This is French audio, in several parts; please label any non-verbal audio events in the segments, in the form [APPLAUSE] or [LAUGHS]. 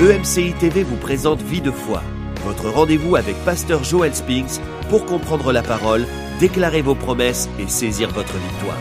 EMCI TV vous présente Vie de foi, votre rendez-vous avec Pasteur Joel Spinks pour comprendre la parole, déclarer vos promesses et saisir votre victoire.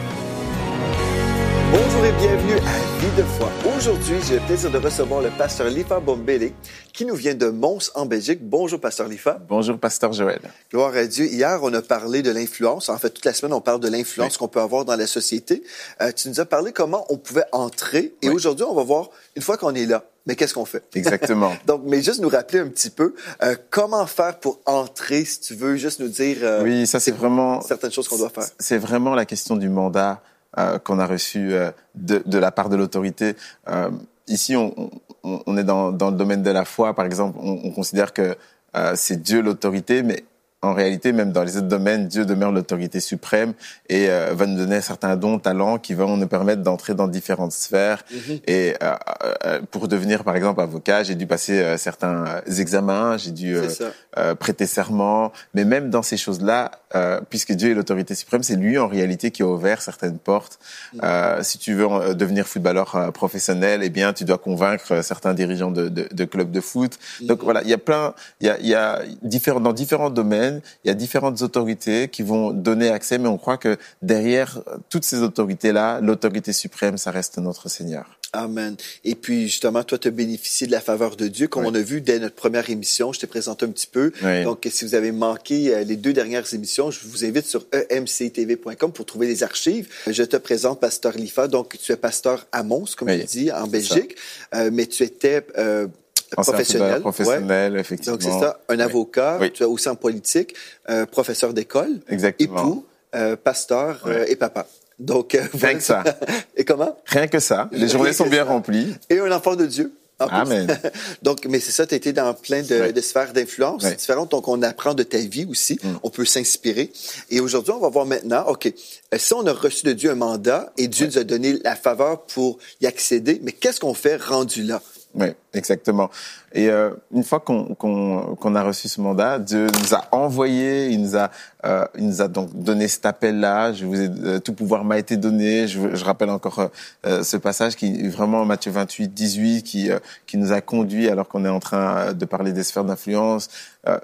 Bonjour et bienvenue à Vie de foi. Aujourd'hui, j'ai le plaisir de recevoir le pasteur Lifa Bombele qui nous vient de Mons en Belgique. Bonjour, pasteur Lifa. Bonjour, pasteur Joël. Gloire à Dieu. Hier, on a parlé de l'influence. En fait, toute la semaine, on parle de l'influence Oui. qu'on peut avoir dans la société. Euh, tu nous as parlé comment on pouvait entrer. Et Oui. aujourd'hui, on va voir, une fois qu'on est là, mais qu'est-ce qu'on fait? Exactement. [LAUGHS] Donc, mais juste nous rappeler un petit peu euh, comment faire pour entrer, si tu veux, juste nous dire euh, Oui, ça c'est vraiment certaines choses qu'on doit faire. C'est vraiment la question du mandat euh, qu'on a reçu euh, de, de la part de l'autorité. Euh, ici, on, on, on est dans, dans le domaine de la foi, par exemple. On, on considère que euh, c'est Dieu l'autorité, mais en réalité, même dans les autres domaines, Dieu demeure l'autorité suprême et euh, va nous donner certains dons, talents qui vont nous permettre d'entrer dans différentes sphères. Mhm. Et euh, euh, pour devenir, par exemple, avocat, j'ai dû passer euh, certains euh, examens, j'ai dû euh, euh, prêter serment. Mais même dans ces choses-là, euh, puisque Dieu est l'autorité suprême, c'est lui en réalité qui a ouvert certaines portes. Mm. Euh, si tu veux euh, devenir footballeur euh, professionnel, eh bien, tu dois convaincre euh, certains dirigeants de, de, de clubs de foot. Mm. Donc voilà, il y a plein, il y a, il y a différents, dans différents domaines, il y a différentes autorités qui vont donner accès, mais on croit que derrière euh, toutes ces autorités-là, l'autorité suprême, ça reste notre Seigneur. Amen. Et puis, justement, toi, tu as bénéficié de la faveur de Dieu, comme Oui. on a vu dès notre première émission. Je t'ai présenté un petit peu. Oui. Donc, si vous avez manqué euh, les deux dernières émissions, je vous invite sur emctv.com pour trouver les archives. Je te présente Pasteur Lifa. Donc, tu es pasteur à Mons, comme Oui, tu dis, en Belgique. Euh, mais tu étais euh, professionnel. professionnel, Ouais. effectivement. Donc, c'est ça. Un avocat. Oui. Tu es aussi en politique, euh, professeur d'école, Exactement. époux, euh, pasteur euh, et papa. Donc, voilà. que ça. [LAUGHS] et comment? Rien que ça. Les journées sont bien remplies. Et un enfant de Dieu. Amen. [LAUGHS] donc, mais c'est ça, tu as été dans plein de, sphères d'influence différentes. Donc, on apprend de ta vie aussi. Mm. On peut s'inspirer. Et aujourd'hui, on va voir maintenant, OK, si on a reçu de Dieu un mandat et Dieu nous a donné la faveur pour y accéder, mais qu'est-ce qu'on fait rendu là? Oui, exactement. Et euh, une fois qu'on qu'on qu'on a reçu ce mandat, Dieu nous a envoyé, il nous a, euh, il nous a donc donné cet appel-là. Je vous ai, euh, tout pouvoir m'a été donné. Je, je rappelle encore euh, euh, ce passage qui vraiment Matthieu 28, 18, qui euh, qui nous a conduit alors qu'on est en train de parler des sphères d'influence.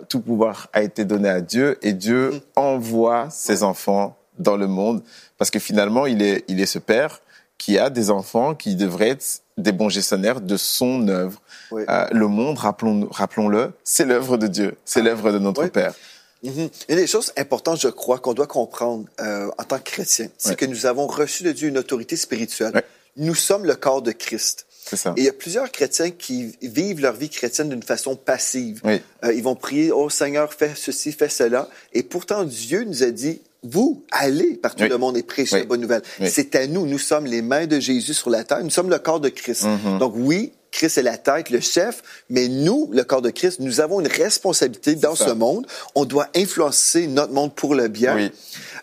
Tout pouvoir a été donné à Dieu et Dieu envoie ses enfants dans le monde parce que finalement il est il est ce père qui a des enfants qui devraient être des bons gestionnaires de son œuvre. Oui. Euh, le monde, rappelons, rappelons-le, c'est l'œuvre de Dieu, c'est l'œuvre de notre Oui. Père. Mhm. Une des choses importantes, je crois, qu'on doit comprendre euh, en tant que chrétien, c'est que nous avons reçu de Dieu une autorité spirituelle. Nous sommes le corps de Christ. Ça. Et il y a plusieurs chrétiens qui vivent leur vie chrétienne d'une façon passive. Oui. Euh, ils vont prier, oh Seigneur, fais ceci, fais cela. Et pourtant, Dieu nous a dit, vous, allez partout Oui. le monde et prêchez Oui. la bonne nouvelle. Oui. C'est à nous. Nous sommes les mains de Jésus sur la terre. Nous sommes le corps de Christ. Mhm. Donc oui, Christ est la tête, le chef, mais nous, le corps de Christ, nous avons une responsabilité dans ça. ce monde. On doit influencer notre monde pour le bien. Oui.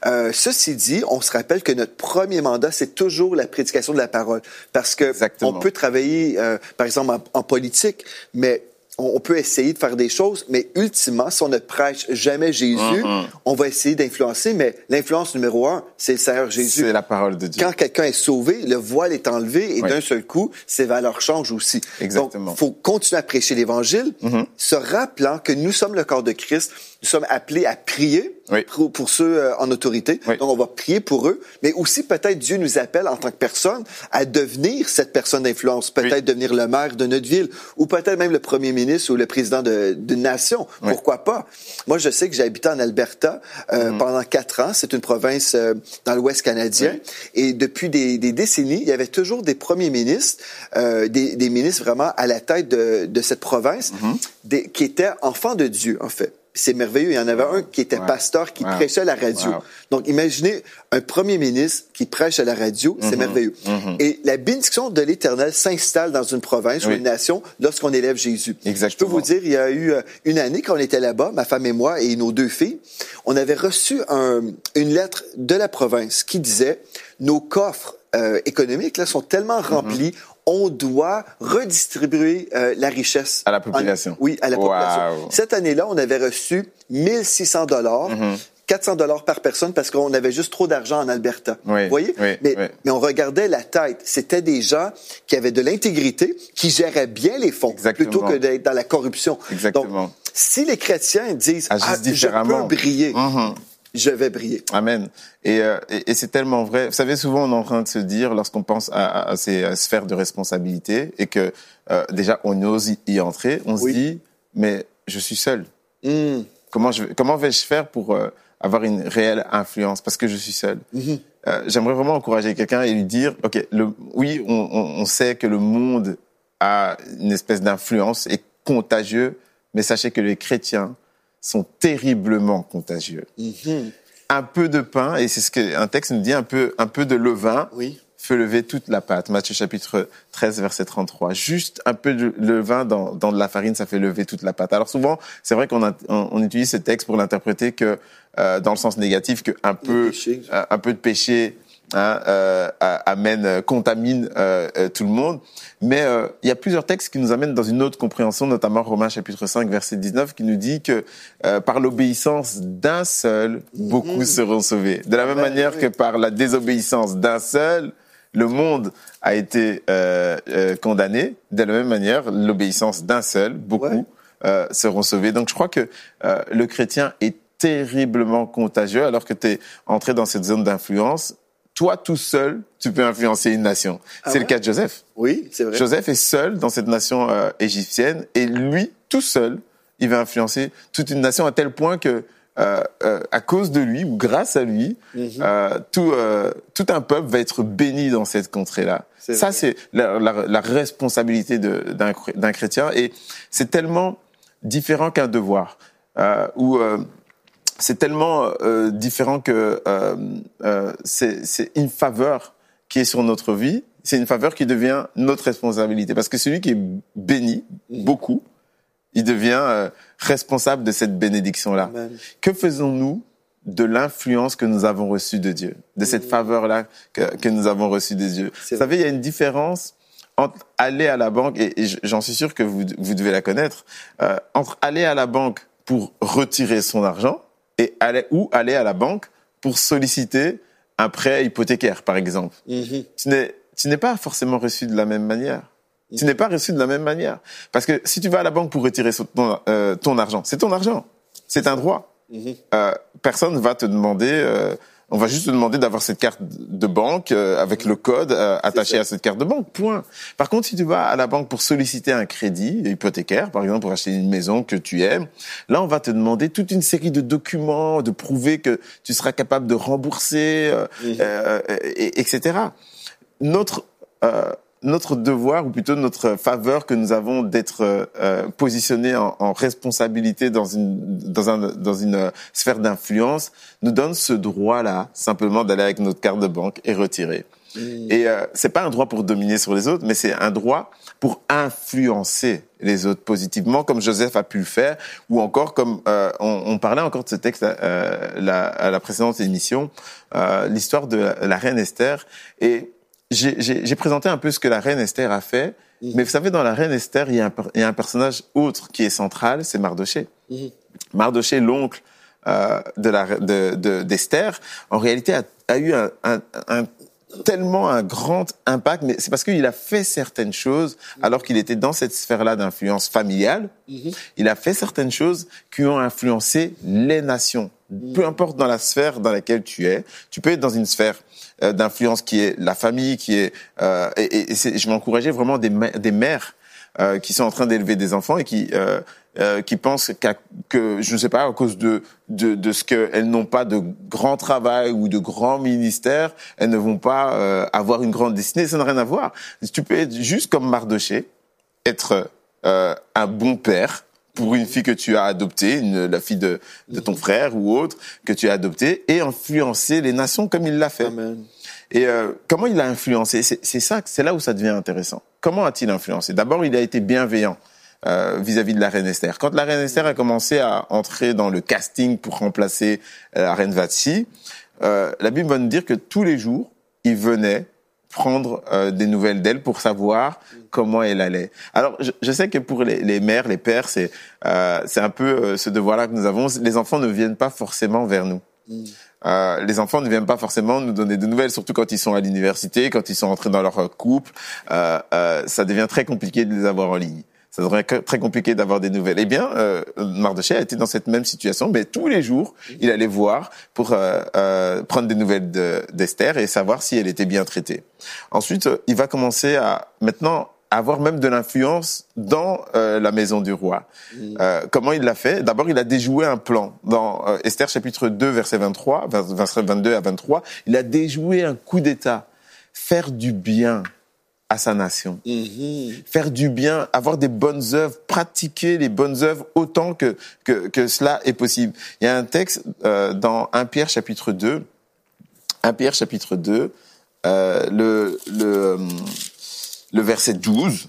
Euh, ceci dit, on se rappelle que notre premier mandat, c'est toujours la prédication de la parole. Parce que Exactement. on peut travailler, euh, par exemple, en, en politique, mais on, peut essayer de faire des choses, mais ultimement, si on ne prêche jamais Jésus, on va essayer d'influencer, mais l'influence numéro un, c'est le Seigneur Jésus. C'est la parole de Dieu. Quand quelqu'un est sauvé, le voile est enlevé et Oui. d'un seul coup, ses valeurs changent aussi. Exactement. Donc, faut continuer à prêcher l'Évangile, Mhm. se rappelant que nous sommes le corps de Christ, nous sommes appelés à prier Oui. pour, pour ceux euh, en autorité. Oui. Donc, on va prier pour eux, mais aussi peut-être Dieu nous appelle en tant que personne à devenir cette personne d'influence, peut-être Oui. devenir le maire de notre ville ou peut-être même le premier ministre ou le président de- d'une nation. Oui. Pourquoi pas? Moi, je sais que j'ai habité en Alberta euh, Mhm. pendant quatre ans. C'est une province euh, dans l'Ouest canadien. Oui. Et depuis des, des décennies, il y avait toujours des premiers ministres, euh, des, des ministres vraiment à la tête de, de cette province, Mhm. des, qui étaient enfants de Dieu, en fait. C'est merveilleux. Il y en avait un qui était Wow. pasteur, qui Wow. prêchait à la radio. Wow. Donc, imaginez un premier ministre qui prêche à la radio, c'est Mhm. merveilleux. Mhm. Et la bénédiction de l'Éternel s'installe dans une province ou une nation lorsqu'on élève Jésus. Je peux Exactement. vous dire, il y a eu euh, une année quand on était là-bas, ma femme et moi et nos deux filles, on avait reçu un- une lettre de la province qui disait nos coffres euh, économiques là sont tellement remplis, on doit redistribuer euh, la richesse À la population. En- oui, à la Wow. population. Cette année-là, on avait reçu 1600 dollars Mhm. 400 dollars par personne parce qu'on avait juste trop d'argent en Alberta. Oui, Vous voyez? oui, mais, oui. mais on regardait la tête. C'était des gens qui avaient de l'intégrité, qui géraient bien les fonds, Exactement. plutôt que d'être dans la corruption. Exactement. Donc, si les chrétiens disent, ah, je peux briller, Mhm. Je vais briller. Amen. Et, euh, et, et c'est tellement vrai. Vous savez, souvent on est en train de se dire, lorsqu'on pense à, à- à ces sphères de responsabilité, et que euh, déjà on ose y, entrer, on Oui. se dit, mais je suis seul. Hmm. Comment, je, vais- comment vais-je faire pour euh, avoir une réelle influence? Parce que je suis seul. Mhm. J'aimerais vraiment encourager quelqu'un et lui dire, ok, le, oui, on, on, on sait que le monde a une espèce d'influence et contagieux, mais sachez que les chrétiens sont terriblement contagieux. Mhm. Un peu de pain, et c'est ce qu'un texte nous dit, un peu, un peu de levain Oui. fait lever toute la pâte. Matthieu chapitre 13, verset 33. Juste un peu de levain dans, dans de la farine, ça fait lever toute la pâte. Alors souvent, c'est vrai qu'on on, on utilise ce texte pour l'interpréter que euh, dans le sens négatif, que un peu, péché. euh, un peu de péché hein, euh, amène, euh, contamine euh, euh, tout le monde. Mais euh, il y a plusieurs textes qui nous amènent dans une autre compréhension, notamment Romains chapitre 5, verset 19, qui nous dit que euh, par l'obéissance d'un seul, beaucoup seront sauvés. De la même Amen, manière que par la désobéissance d'un seul, le monde a été euh, euh, condamné. De la même manière, l'obéissance d'un seul, beaucoup Ouais. euh, seront sauvés. Donc je crois que euh, le chrétien est terriblement contagieux alors que tu es entré dans cette zone d'influence. Toi, tout seul, tu peux influencer une nation. Ah C'est le cas de Joseph. Oui, c'est vrai. Joseph est seul dans cette nation euh, égyptienne et lui, tout seul, il va influencer toute une nation à tel point que euh, euh, à cause de lui ou grâce à lui, Mhm. euh, tout, euh, tout un peuple va être béni dans cette contrée-là. C'est Ça, c'est la, la- la responsabilité d'un chrétien et c'est tellement différent qu'un devoir. Euh, où euh, c'est tellement euh, différent que euh, euh, c'est une faveur qui est sur notre vie, c'est une faveur qui devient notre responsabilité. Parce que celui qui est béni, beaucoup, il devient euh, responsable de cette bénédiction-là. Que faisons-nous de l'influence que nous avons reçue de Dieu, de cette faveur-là que, que nous avons reçue de Dieu. Vous savez, il y a une différence entre aller à la banque, et, et j'en suis sûr que vous, vous devez la connaître, euh, entre aller à la banque pour retirer son argent et aller, ou aller à la banque pour solliciter un prêt hypothécaire, par exemple. Mhm. Tu n'es, tu n'es pas forcément reçu de la même manière. Tu n'es pas reçu de la même manière. Parce que si tu vas à la banque pour retirer ton, euh, ton argent, c'est ton argent. C'est un droit. Mhm. Euh, personne va te demander, euh, on va juste te demander d'avoir cette carte de banque euh, avec le code euh, attaché à cette carte de banque. Point. Par contre, si tu vas à la banque pour solliciter un crédit hypothécaire, par exemple pour acheter une maison que tu aimes, là on va te demander toute une série de documents, de prouver que tu seras capable de rembourser, euh, euh, et- etc. Notre euh, notre devoir, ou plutôt notre faveur que nous avons d'être euh, positionnés en, en responsabilité dans une dans un dans une euh, sphère d'influence, nous donne ce droit-là simplement d'aller avec notre carte de banque et retirer. Mhm. Et euh, c'est pas un droit pour dominer sur les autres, mais c'est un droit pour influencer les autres positivement, comme Joseph a pu le faire, ou encore comme euh, on, on parlait encore de ce texte euh, la, à la précédente émission, euh, l'histoire de la, la reine Esther. Et j'ai présenté un peu ce que la reine Esther a fait, Mhm. mais vous savez, dans la reine Esther, il y a un, per- il y a un personnage autre qui est central, c'est Mardoché. Mhm. Mardoché, l'oncle euh, de la de de- d'Esther, en réalité a, a eu un, un, un- tellement un grand impact, mais c'est parce qu'il a fait certaines choses alors qu'il était dans cette sphère-là d'influence familiale. Mhm. Il a fait certaines choses qui ont influencé les nations. Peu importe dans la sphère dans laquelle tu es, tu peux être dans une sphère euh, d'influence qui est la famille, qui est euh, et, et- et je vais encourager vraiment des, des mères euh, qui sont en train d'élever des enfants et qui euh, euh, qui pensent qu'à- que je ne sais pas à cause de de, de ce qu'elles n'ont pas de grand travail ou de grand ministère, elles ne vont pas euh, avoir une grande destinée. Ça n'a rien à voir. Tu peux être juste comme Mardoché, être euh, un bon père pour une fille que tu as adoptée, une, la fille de, de ton frère ou autre que tu as adoptée, et influencer les nations comme il l'a fait. Amen. Et euh, comment il a influencé? C'est ça, c'est là où ça devient intéressant. Comment a-t-il influencé? D'abord, il a été bienveillant euh, vis-à-vis de la reine Esther. Quand la reine Esther a commencé à entrer dans le casting pour remplacer euh, la reine Vatsi, euh, la Bible va nous dire que tous les jours, il venait prendre euh, des nouvelles d'elle pour savoir comment elle allait. Alors, je, je sais que pour les, les mères, les pères, c'est euh, c'est un peu euh, ce devoir-là que nous avons. Les enfants ne viennent pas forcément vers nous. Euh, les enfants ne viennent pas forcément nous donner de nouvelles, surtout quand ils sont à l'université, quand ils sont entrés dans leur couple. Euh, euh, ça devient très compliqué de les avoir en ligne. Ça devient très compliqué d'avoir des nouvelles. Eh bien, euh, Mardoché a été dans cette même situation. Mais tous les jours, il allait voir pour euh, euh, prendre des nouvelles d'Esther et savoir si elle était bien traitée. Ensuite, il va commencer à maintenant avoir même de l'influence dans euh, la maison du roi. Euh, comment il l'a fait? D'abord, il a déjoué un plan. Dans euh, Esther chapitre 2, verset 23, verset 22 à 23, il a déjoué un coup d'État. Faire du bien à sa nation. Mm-hmm. Faire du bien, avoir des bonnes œuvres, pratiquer les bonnes œuvres autant que, que, que cela est possible. Il y a un texte dans 1 Pierre chapitre 2, 1 Pierre chapitre 2, le... le le verset 12,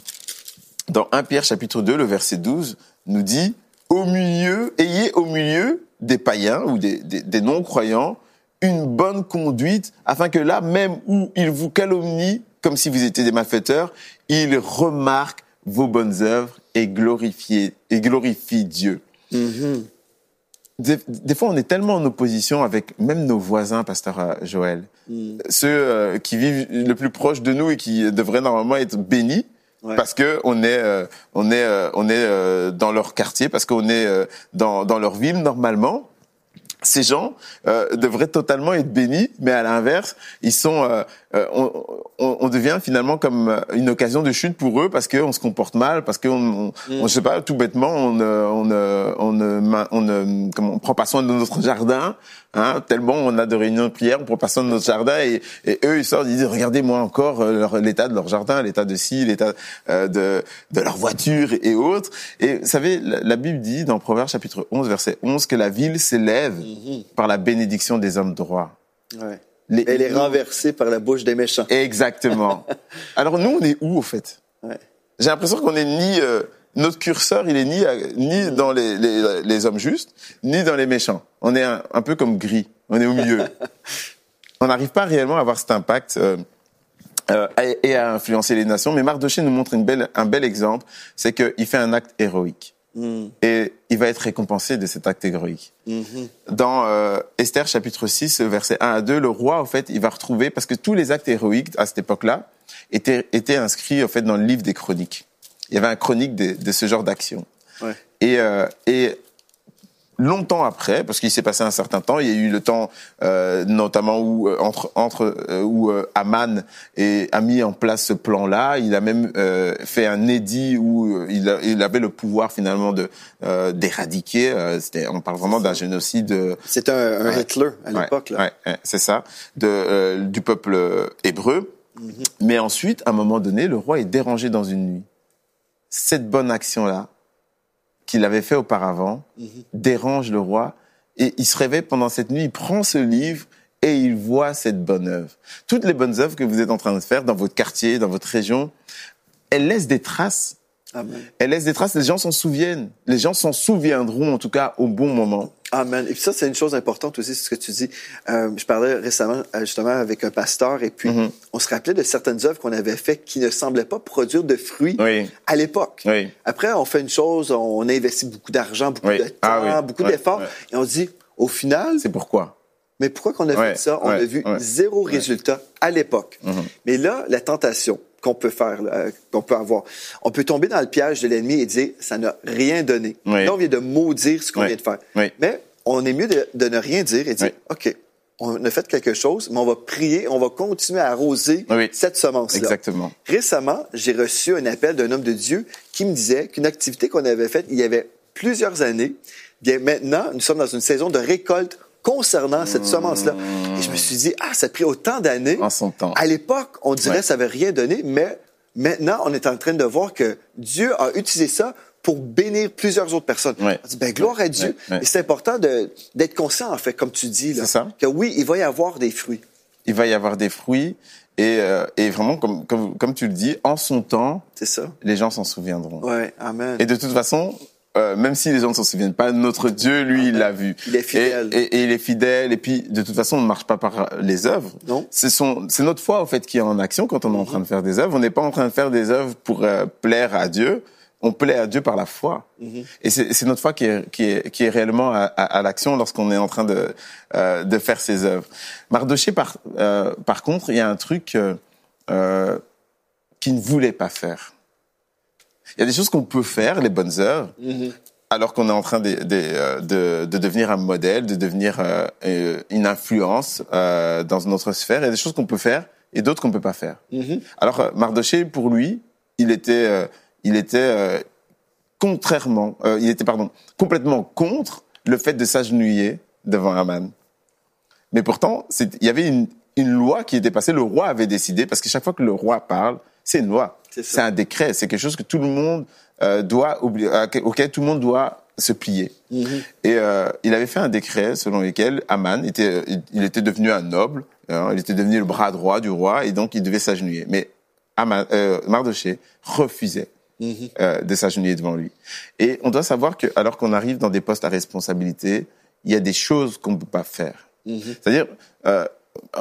dans 1 Pierre chapitre 2, le verset 12, nous dit, au milieu, ayez au milieu des païens ou des, des, non-croyants une bonne conduite, afin que là, même où ils vous calomnient, comme si vous étiez des malfaiteurs, ils remarquent vos bonnes œuvres et glorifient, et glorifient Dieu. Mm-hmm. Des, fois, on est tellement en opposition avec même nos voisins, pasteur euh, Joël, mm. ceux euh, qui vivent le plus proche de nous et qui devraient normalement être bénis. Parce que on est euh, on est on est dans leur quartier parce qu'on est dans dans leur ville normalement ces gens euh, devraient totalement être bénis, mais à l'inverse, ils sont, euh, euh on, on, devient finalement comme euh, une occasion de chute pour eux parce qu'on se comporte mal, parce qu'on, on, on, je sais pas, tout bêtement, on, on, on, on, on, comment, on prend pas soin de notre jardin, Hein, tellement on a de réunions de prière, on prend pas soin de notre jardin et, et eux ils sortent, ils disent regardez-moi encore l'état de leur jardin, l'état de ci, l'état euh, de, de leur voiture et autres. Et vous savez, la, Bible dit dans Proverbes chapitre 11 verset 11 que la ville s'élève mhm. par la bénédiction des hommes droits. Ouais. Elle est renversée par la bouche des méchants. Exactement. [LAUGHS] Alors nous on est où au fait? Ouais. J'ai l'impression qu'on est ni euh, notre curseur, il est ni, ni dans les, les, les, hommes justes, ni dans les méchants. On est un, un peu comme gris. On est au milieu. [LAUGHS] on n'arrive pas réellement à avoir cet impact euh, euh, et à influencer les nations. Mais Mardoché nous montre une belle, un bel exemple, c'est qu'il fait un acte héroïque. Mm. Et il va être récompensé de cet acte héroïque. Mm-hmm. Dans euh, Esther chapitre 6, verset 1 à 2, le roi, en fait, il va retrouver, parce que tous les actes héroïques à cette époque-là étaient, étaient inscrits, en fait, dans le livre des chroniques il y avait un chronique de, de ce genre d'action. Ouais. Et, euh, et longtemps après, parce qu'il s'est passé un certain temps, il y a eu le temps euh, notamment où euh, entre entre euh, où euh, Aman et, a mis en place ce plan-là. Il a même euh, fait un édit où il, il, avait le pouvoir finalement de d'éradiquer. C'était, on parle vraiment d'un génocide. C'était un, un Hitler à l'époque. Ouais, ouais, c'est ça, de du peuple hébreu. Mm-hmm. Mais ensuite, à un moment donné, le roi est dérangé dans une nuit cette bonne action-là qu'il avait fait auparavant mhm. dérange le roi et il se réveille pendant cette nuit, il prend ce livre et il voit cette bonne œuvre. Toutes les bonnes œuvres que vous êtes en train de faire dans votre quartier, dans votre région, elles laissent des traces Amen. Elle laisse des traces, les gens s'en souviennent. Les gens s'en souviendront, en tout cas, au bon moment. Amen. Et puis ça, c'est une chose importante aussi, c'est ce que tu dis. Euh, je parlais récemment, euh, justement, avec un pasteur, et puis mm-hmm. on se rappelait de certaines œuvres qu'on avait faites qui ne semblaient pas produire de fruits à l'époque. Oui. Après, on fait une chose, on investit beaucoup d'argent, beaucoup de ah temps, beaucoup d'efforts, et on se dit, au final... C'est pourquoi? Mais pourquoi qu'on a fait ça? On a vu zéro résultat à l'époque. Mm-hmm. Mais là, la tentation, qu'on peut faire, qu'on peut avoir. On peut tomber dans le piège de l'ennemi et dire ça n'a rien donné. Là, on vient de maudire ce qu'on vient de faire. Mais on est mieux de, ne rien dire et dire OK, on a fait quelque chose, mais on va prier, on va continuer à arroser cette semence-là. Exactement. Récemment, j'ai reçu un appel d'un homme de Dieu qui me disait qu'une activité qu'on avait faite il y avait plusieurs années, bien maintenant, nous sommes dans une saison de récolte concernant cette semence-là. Et je me suis dit, ah, ça a pris autant d'années. En son temps. À l'époque, on dirait que ça n'avait rien donné, mais maintenant, on est en train de voir que Dieu a utilisé ça pour bénir plusieurs autres personnes. On dit, ben, gloire à Dieu. Et c'est important d'être conscient, en fait, comme tu dis, là, ça. que oui, il va y avoir des fruits. Il va y avoir des fruits. Et, euh, et vraiment, comme, comme, comme tu le dis, en son temps, c'est ça. les gens s'en souviendront. Ouais, amen. Et de toute façon, euh, même si les gens ne s'en souviennent pas, notre Dieu, lui, il l'a vu. Il est fidèle. Et, et, il est fidèle. Et puis, de toute façon, on ne marche pas par les œuvres. Non. C'est notre foi, en fait, qui est en action quand on est en train de faire des œuvres. On n'est pas en train de faire des œuvres pour euh, plaire à Dieu, on plaît à Dieu par la foi. Et c'est notre foi qui est, qui est, qui est réellement à, à, l'action lorsqu'on est en train de, euh, de faire ses œuvres. Mardoché, par, euh, par contre, il y a un truc euh, qu'il ne voulait pas faire. Il y a des choses qu'on peut faire, les bonnes œuvres, alors qu'on est en train de, de, de, de, devenir un modèle, de devenir une influence dans notre sphère. Il y a des choses qu'on peut faire et d'autres qu'on peut pas faire. Alors Mardoché, pour lui, il était il était euh, contrairement, euh, il était pardon, complètement contre le fait de s'agenouiller devant Aman. Mais pourtant, il y avait une, une, loi qui était passée. Le roi avait décidé parce que chaque fois que le roi parle, c'est une loi, c'est un décret, c'est quelque chose que tout le monde euh, doit oublier, auquel tout le monde doit se plier. Mm-hmm. Et euh, il avait fait un décret selon lequel Aman était, il était devenu un noble, hein, il était devenu le bras droit du roi et donc il devait s'agenouiller. Mais Aman, euh, Mardoché refusait. Mhm. euh, de s'agenouiller devant lui. Et on doit savoir que, alors qu'on arrive dans des postes à responsabilité, il y a des choses qu'on ne peut pas faire. Mhm. C'est-à-dire, euh,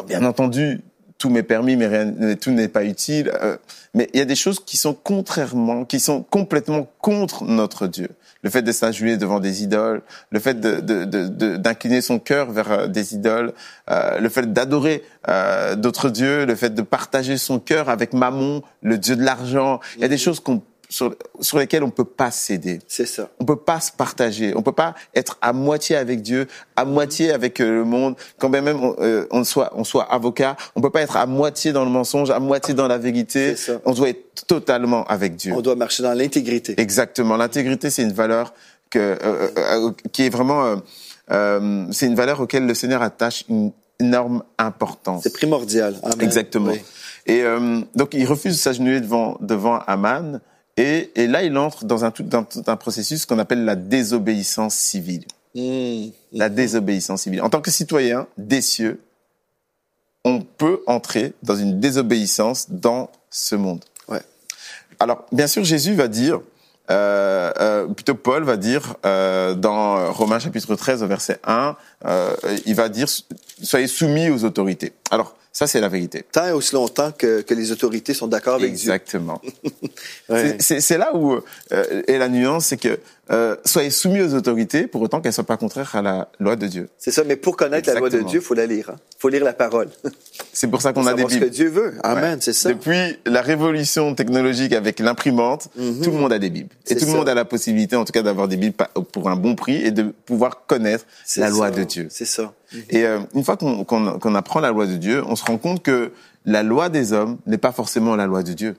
bien entendu, tout m'est permis, mais rien, tout n'est pas utile. Euh, mais il y a des choses qui sont contrairement, qui sont complètement contre notre Dieu. Le fait de s'agenouiller devant des idoles, le fait d'incliner de, de, son cœur vers euh, des idoles, euh, le fait d'adorer euh, d'autres dieux, le fait de partager son cœur avec Mammon, le dieu de l'argent. Il y a des mhm. choses qu'on sur, sur lesquels on peut pas céder. C'est ça. On peut pas se partager. On peut pas être à moitié avec Dieu, à moitié avec euh, le monde. Quand bien même on, euh, on, soit on soit avocat, on peut pas être à moitié dans le mensonge, à moitié dans la vérité. Ça. On doit être totalement avec Dieu. On doit marcher dans l'intégrité. Exactement. L'intégrité, c'est une valeur que euh, euh qui est vraiment c'est une valeur auquel le Seigneur attache une énorme importance. C'est primordial. Amen. Exactement. Oui. Et donc il refuse de s'agenouiller devant devant Aman. Et, et, là, il entre dans un, tout, dans un processus qu'on appelle la désobéissance civile. Mmh. La désobéissance civile. En tant que citoyen des cieux, on peut entrer dans une désobéissance dans ce monde. Ouais. Alors, bien sûr, Jésus va dire, euh, euh, plutôt Paul va dire euh, dans Romains chapitre 13 au verset 1, euh, il va dire soyez soumis aux autorités. Alors ça, c'est la vérité. Tant et aussi longtemps que, que les autorités sont d'accord avec Exactement. Dieu. Exactement. [LAUGHS] C'est là où euh, est la nuance, c'est que euh, soyez soumis aux autorités pour autant qu'elles ne soient pas contraires à la loi de Dieu. C'est ça, mais pour connaître Exactement. la loi de Dieu, il faut la lire. Il hein. faut lire la parole. [LAUGHS] C'est pour ça qu'on a des Bibles. ce que Dieu veut. Amen, ouais. c'est ça. Depuis la révolution technologique avec l'imprimante, mm -hmm. tout le monde a des Bibles. Et tout ça. le monde a la possibilité, en tout cas, d'avoir des Bibles pour un bon prix et de pouvoir connaître la loi ça. de Dieu. C'est ça. Et euh, une fois qu'on qu qu apprend la loi de Dieu, on se rend compte que la loi des hommes n'est pas forcément la loi de Dieu.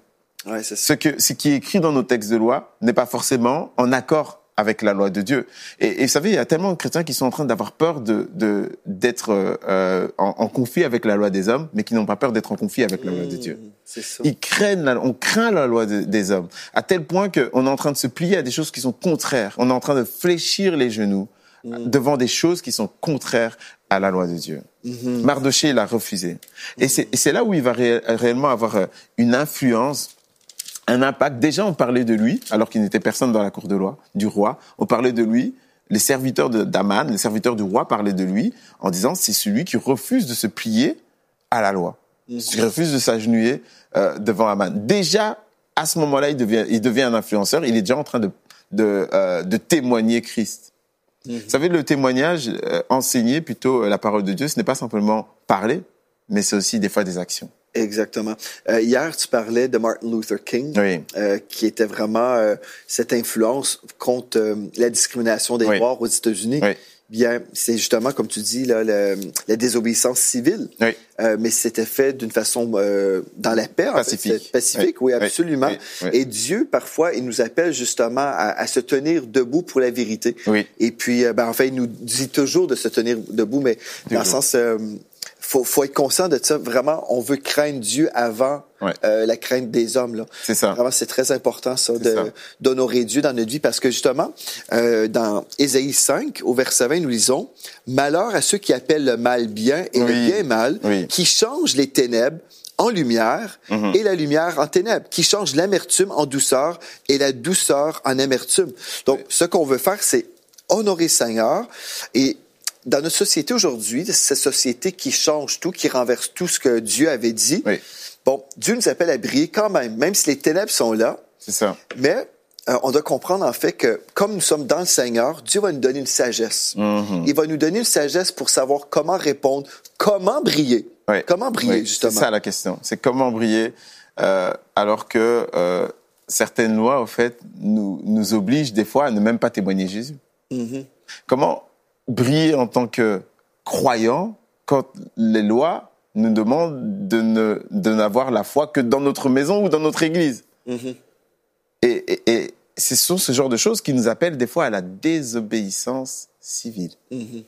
Ouais, ce, que, ce qui est écrit dans nos textes de loi n'est pas forcément en accord avec la loi de Dieu. Et, et, vous savez, il y a tellement de chrétiens qui sont en train d'avoir peur de d'être euh, en, en, conflit avec la loi des hommes, mais qui n'ont pas peur d'être en conflit avec la loi de Dieu. Mmh, ça. Ils craignent, la, on craint la loi de, des hommes, à tel point qu'on est en train de se plier à des choses qui sont contraires. On est en train de fléchir les genoux mmh. devant des choses qui sont contraires à la loi de Dieu. Mmh. Mardoché l'a refusé. Et c'est là où il va ré, réellement avoir euh, une influence un impact. Déjà, on parlait de lui, alors qu'il n'était personne dans la cour de loi, du roi. On parlait de lui. Les serviteurs d'Aman, les serviteurs du roi parlaient de lui en disant c'est celui qui refuse de se plier à la loi, mmh. qui refuse de s'agenouiller euh, devant Aman. Déjà, à ce moment-là, il devient, il devient un influenceur. Il est déjà en train de, de, euh, de témoigner Christ. Mmh. Vous savez, le témoignage, euh, enseigner plutôt la parole de Dieu, ce n'est pas simplement parler, mais c'est aussi des fois des actions. Exactement. Euh, hier, tu parlais de Martin Luther King, oui. euh, qui était vraiment euh, cette influence contre euh, la discrimination des oui. Noirs aux États-Unis. Oui. Bien, c'est justement, comme tu dis, là, le, la désobéissance civile. Oui. Euh, mais c'était fait d'une façon euh, dans la paix. Pacifique. En fait. Pacifique, oui, absolument. Et Dieu, parfois, il nous appelle justement à, à, se tenir debout pour la vérité. Oui. Et puis, ben, en fait, il nous dit toujours de se tenir debout, mais toujours. dans le sens faut, faut être conscient de ça. Vraiment, on veut craindre Dieu avant ouais. euh, la crainte des hommes. Là. C'est ça. Vraiment, c'est très important ça d'honorer Dieu dans notre vie parce que justement, euh, dans Ésaïe 5, au verset 20, nous lisons Malheur à ceux qui appellent le mal bien et oui. le bien mal, oui. qui changent les ténèbres en lumière Mhm. et la lumière en ténèbres, qui changent l'amertume en douceur et la douceur en amertume. Donc, oui. ce qu'on veut faire, c'est honorer Seigneur et dans notre société aujourd'hui, cette société qui change tout, qui renverse tout ce que Dieu avait dit, oui. bon, Dieu nous appelle à briller quand même, même si les ténèbres sont là. C'est ça. Mais euh, on doit comprendre en fait que comme nous sommes dans le Seigneur, Dieu va nous donner une sagesse. Mhm. Il va nous donner une sagesse pour savoir comment répondre, comment briller. Comment briller, justement. C'est ça la question. C'est comment briller euh, alors que euh, certaines lois, au fait, nous, nous obligent des fois à ne même pas témoigner Jésus. Mhm. Comment briller en tant que croyant quand les lois nous demandent de ne de n'avoir la foi que dans notre maison ou dans notre église Mhm. Et, et, et ce sont ce genre de choses qui nous appellent des fois à la désobéissance civile. Mhm.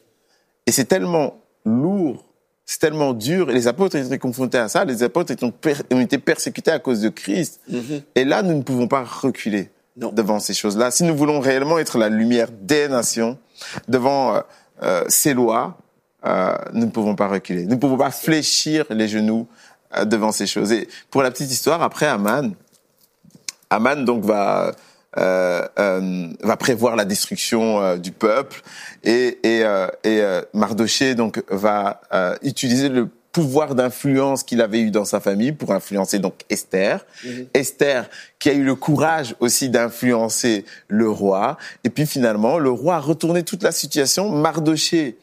Et c'est tellement lourd, c'est tellement dur. Et les apôtres étaient confrontés à ça. Les apôtres ont, per- ont été persécutés à cause de Christ. Mhm. Et là, nous ne pouvons pas reculer Non. devant ces choses-là. Si nous voulons réellement être la lumière des nations devant euh, euh, ces lois, euh, nous ne pouvons pas reculer. Nous ne pouvons pas fléchir les genoux euh, devant ces choses. Et pour la petite histoire, après Aman, Aman donc va euh, euh, va prévoir la destruction du peuple et et, et Mardoché donc va utiliser le pouvoir d'influence qu'il avait eu dans sa famille pour influencer donc Esther. Esther qui a eu le courage aussi d'influencer le roi et puis finalement le roi a retourné toute la situation. Mardoché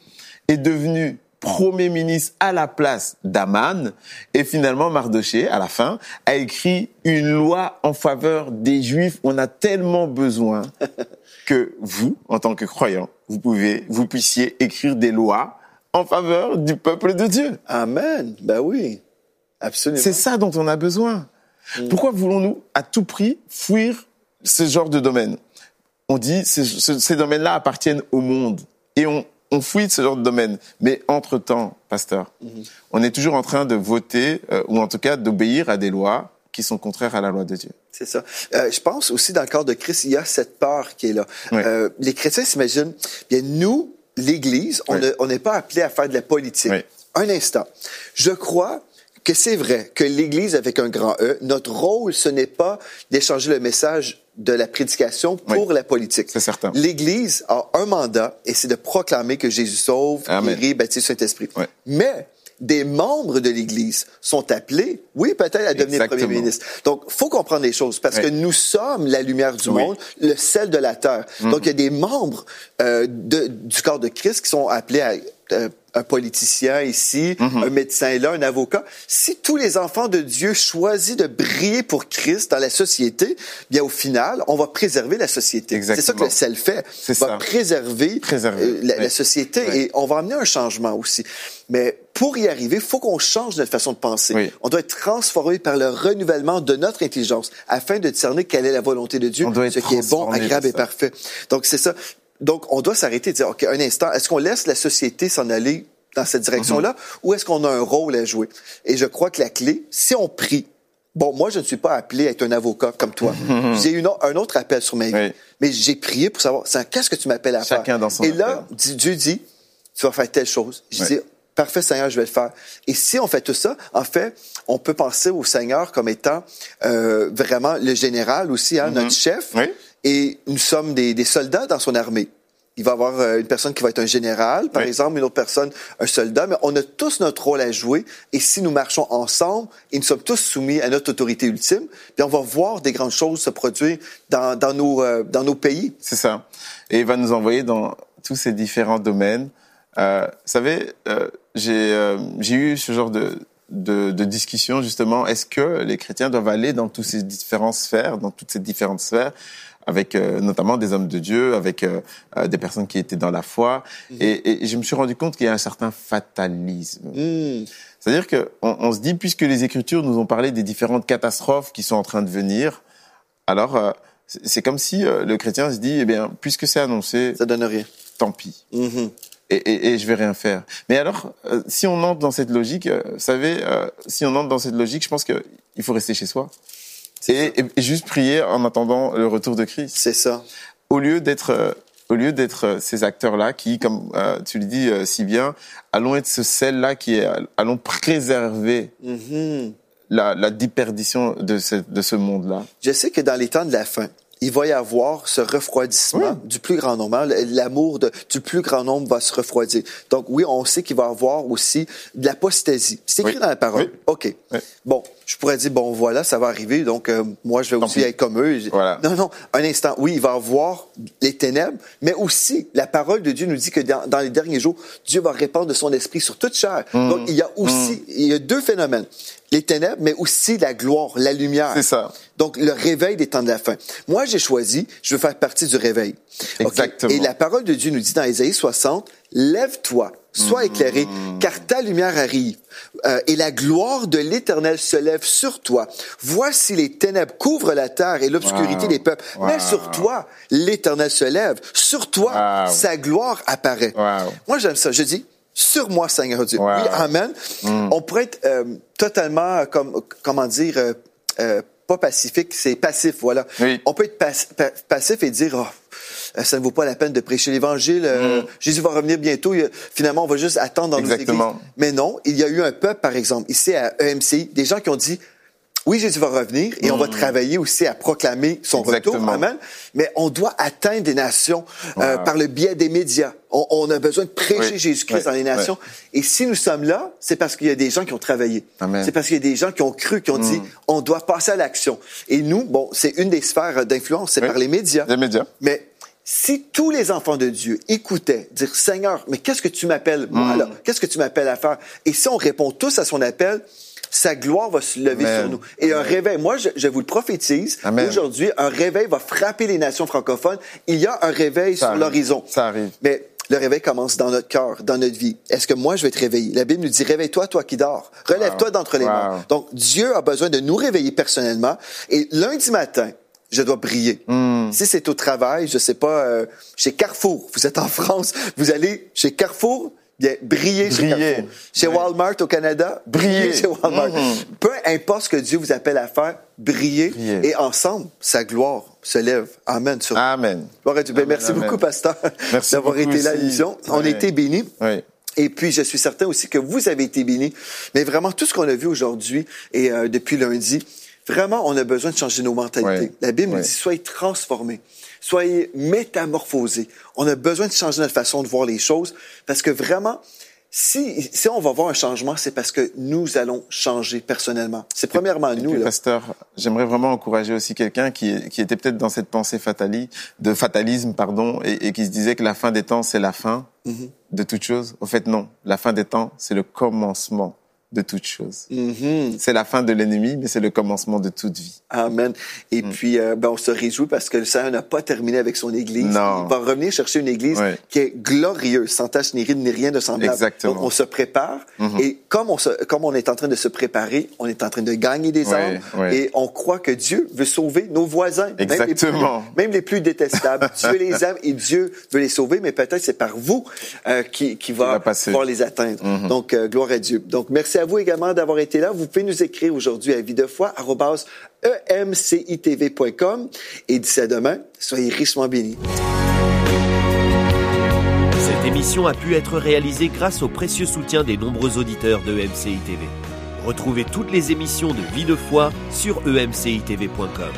est devenu premier ministre à la place d'Aman et finalement Mardoché à la fin a écrit une loi en faveur des juifs on a tellement besoin [LAUGHS] que vous en tant que croyants vous pouvez vous puissiez écrire des lois en faveur du peuple de Dieu Amen. Ben oui. Absolument. c'est ça dont on a besoin pourquoi voulons-nous à tout prix fuir ce genre de domaine? On dit ces, ce- ces domaines-là appartiennent au monde et on, on fuit ce genre de domaine. Mais entre-temps, pasteur, on est toujours en train de voter euh, ou en tout cas d'obéir à des lois qui sont contraires à la loi de Dieu. C'est ça. Euh, je pense aussi dans le corps de Christ, il y a cette peur qui est là. Oui. Euh, les chrétiens s'imaginent, bien nous, l'Église, on Oui. n'est pas appelé à faire de la politique. Oui. Un instant. Je crois que c'est vrai que l'Église avec un grand E, notre rôle, ce n'est pas d'échanger le message de la prédication pour Oui. la politique. C'est certain. L'Église a un mandat et c'est de proclamer que Jésus sauve, Amen. guérit, baptise Saint-Esprit. Oui. Mais des membres de l'Église sont appelés, oui, peut-être à devenir Exactement. premier ministre. Donc, faut comprendre les choses parce Oui. que nous sommes la lumière du Oui. monde, le sel de la terre. Donc, il y a des membres euh, de- du corps de Christ qui sont appelés à un politicien ici, un médecin là, un avocat. Si tous les enfants de Dieu choisissent de briller pour Christ dans la société, bien au final, on va préserver la société. C'est ça que le sel fait. C'est va ça. préserver, Préserver. euh, la, société Oui. et on va amener un changement aussi. Mais pour y arriver, il faut qu'on change notre façon de penser. Oui. On doit être transformé par le renouvellement de notre intelligence afin de discerner quelle est la volonté de Dieu, On ce qui est bon, agréable et parfait. Donc c'est ça. Donc on doit s'arrêter et dire, OK, un instant, est-ce qu'on laisse la société s'en aller dans cette direction-là Mm-hmm. ou est-ce qu'on a un rôle à jouer? Et je crois que la clé, si on prie, Bon, moi, je ne suis pas appelé à être un avocat comme toi. J'ai eu une o- un autre appel sur ma vie. Oui. Mais j'ai prié pour savoir, qu'est-ce que tu m'appelles à faire? Chacun dans son Et là, appel. Dieu dit, tu vas faire telle chose. Je Ouais. dis, parfait Seigneur, je vais le faire. Et si on fait tout ça, en fait, on peut penser au Seigneur comme étant euh, vraiment le général aussi, hein, notre chef. Oui. Et nous sommes des, des soldats dans son armée. Il va y avoir euh, une personne qui va être un général, par Oui. exemple, une autre personne, un soldat, mais on a tous notre rôle à jouer. Et si nous marchons ensemble et nous sommes tous soumis à notre autorité ultime, puis on va voir des grandes choses se produire dans, dans, nos, euh, dans nos pays. C'est ça. Et il va nous envoyer dans tous ces différents domaines. Euh, vous savez, j'ai euh, j'ai eu ce genre de, de, de discussion justement. Est-ce que les chrétiens doivent aller dans toutes ces différentes sphères, dans toutes ces différentes sphères, avec euh, notamment des hommes de Dieu, avec euh, euh, des personnes qui étaient dans la foi. et, et je me suis rendu compte qu'il y a un certain fatalisme. Hmm. C'est-à-dire que on, on se dit, puisque les Écritures nous ont parlé des différentes catastrophes qui sont en train de venir, alors euh, c'est c'est comme si euh, le chrétien se dit, eh bien, puisque c'est annoncé, Ça donne rien. tant pis. Mhm. Et, et, et je vais rien faire. Mais alors, euh, si on entre dans cette logique, euh, vous savez, euh, si on entre dans cette logique, je pense qu'il faut rester chez soi et, juste prier en attendant le retour de Christ C'est ça. au lieu d'être euh, au lieu d'être euh, ces acteurs-là qui, comme euh, tu le dis euh, si bien, allons être ce sel-là qui est, allons préserver Mhm. la, la déperdition de ce, de ce monde-là. Je sais que dans les temps de la fin, il va y avoir ce refroidissement du plus grand nombre. hein. L'amour du plus grand nombre va se refroidir. Donc oui, on sait qu'il va y avoir aussi de l'apostasie. C'est écrit Oui. dans la parole. Oui. OK. Bon, je pourrais dire, bon, voilà, ça va arriver, donc euh, moi, je vais aussi être comme eux. Voilà. Non, non, un instant. Oui, il va avoir les ténèbres, mais aussi, la parole de Dieu nous dit que dans, dans les derniers jours, Dieu va répandre de son esprit sur toute chair. Mm. Donc, il y a aussi, il y a deux phénomènes. Les ténèbres, mais aussi la gloire, la lumière. C'est ça. Donc, le réveil des temps de la fin. Moi, j'ai choisi, je veux faire partie du réveil. Exactement. Et la parole de Dieu nous dit dans Ésaïe 60, Lève-toi, sois éclairé, car ta lumière arrive, euh, et la gloire de l'Éternel se lève sur toi. Voici les ténèbres couvrent la terre et l'obscurité Wow. des peuples. Mais sur toi, l'Éternel se lève. Sur toi, Wow. sa gloire apparaît. Moi, j'aime ça. Je dis, sur moi, Seigneur Dieu. Oui, Amen. On pourrait être euh, totalement, comme, comment dire, euh, pas pacifique, c'est passif, voilà. Oui. On peut être pas- pa- passif et dire, oh, ça ne vaut pas la peine de prêcher l'Évangile. euh, Jésus va revenir bientôt. Finalement, on va juste attendre dans nos Exactement. églises. Mais non, il y a eu un peuple, par exemple, ici à EMCI, des gens qui ont dit, oui, Jésus va revenir et on va travailler aussi à proclamer son retour. Amen. Mais on doit atteindre des nations euh, Wow. par le biais des médias. On, on a besoin de prêcher Oui. Jésus-Christ Oui. dans les nations. Et si nous sommes là, c'est parce qu'il y a des gens qui ont travaillé. Amen. C'est parce qu'il y a des gens qui ont cru, qui ont dit, on doit passer à l'action. Et nous, bon, c'est une des sphères d'influence, c'est par les médias. Les médias. Mais si tous les enfants de Dieu écoutaient dire Seigneur, mais qu'est-ce que tu m'appelles moi Mm. là? Qu'est-ce que tu m'appelles à faire? Et si on répond tous à son appel, sa gloire va se lever Amen. sur nous. Et un réveil, moi je, je vous le prophétise, aujourd'hui, un réveil va frapper les nations francophones. Il y a un réveil Ça sur l'horizon. Ça arrive. Mais le réveil commence dans notre cœur, dans notre vie. Est-ce que moi, je vais te réveiller? La Bible nous dit, réveille-toi, toi qui dors. Relève-toi Wow. d'entre les Wow. morts. Donc, Dieu a besoin de nous réveiller personnellement. Et lundi matin, je dois briller. Hmm. Si c'est au travail, je sais pas, euh, chez Carrefour, vous êtes en [LAUGHS] France, vous allez chez Carrefour, bien, briller chez. Carrefour. Chez. Walmart au Canada, Briller. chez Walmart. Mhm. Peu importe ce que Dieu vous appelle à faire, briller. Briller. Et ensemble, sa gloire se lève. Amen. Sur Amen. Dieu. Ben, Amen, merci amen. beaucoup, pasteur, [LAUGHS] d'avoir été là l'émission. On a Ouais. été bénis. Oui. Et puis, je suis certain aussi que vous avez été bénis. Mais vraiment, tout ce qu'on a vu aujourd'hui et euh, depuis lundi, vraiment, on a besoin de changer nos mentalités. Ouais. La Bible nous dit, soyez transformés, soyez métamorphosés. On a besoin de changer notre façon de voir les choses parce que vraiment, si, si on va voir un changement, c'est parce que nous allons changer personnellement. C'est premièrement Et nous. puis, là. pasteur, j'aimerais vraiment encourager aussi quelqu'un qui, qui était peut-être dans cette pensée fatali, de fatalisme, pardon, et, et qui se disait que la fin des temps, c'est la fin Mhm. de toute chose. Au fait, non. La fin des temps, c'est le commencement de toute chose. Mhm. C'est la fin de l'ennemi, mais c'est le commencement de toute vie. Amen. Et Mm. puis, euh, ben, on se réjouit parce que le Seigneur n'a pas terminé avec son Église. Non. Il va revenir chercher une Église qui est glorieuse, sans tache ni ride ni rien de semblable. Exactement. Donc, on se prépare. Mhm. Et comme on, se, comme on est en train de se préparer, on est en train de gagner des âmes. ouais. Et on croit que Dieu veut sauver nos voisins. Même les plus- Exactement. [LAUGHS] Même les plus, détestables. Dieu les [LAUGHS] aime et Dieu veut les sauver, mais peut-être c'est par vous euh, qui, qui va, va pouvoir les atteindre. Mhm. Donc, euh, gloire à Dieu. Donc, merci à vous également d'avoir été là. Vous pouvez nous écrire aujourd'hui à arrobase, E. Et d'ici à demain, soyez richement bénis. Cette émission a pu être réalisée grâce au précieux soutien des nombreux auditeurs de TV. Retrouvez toutes les émissions de Vie de foi sur emcitv.com.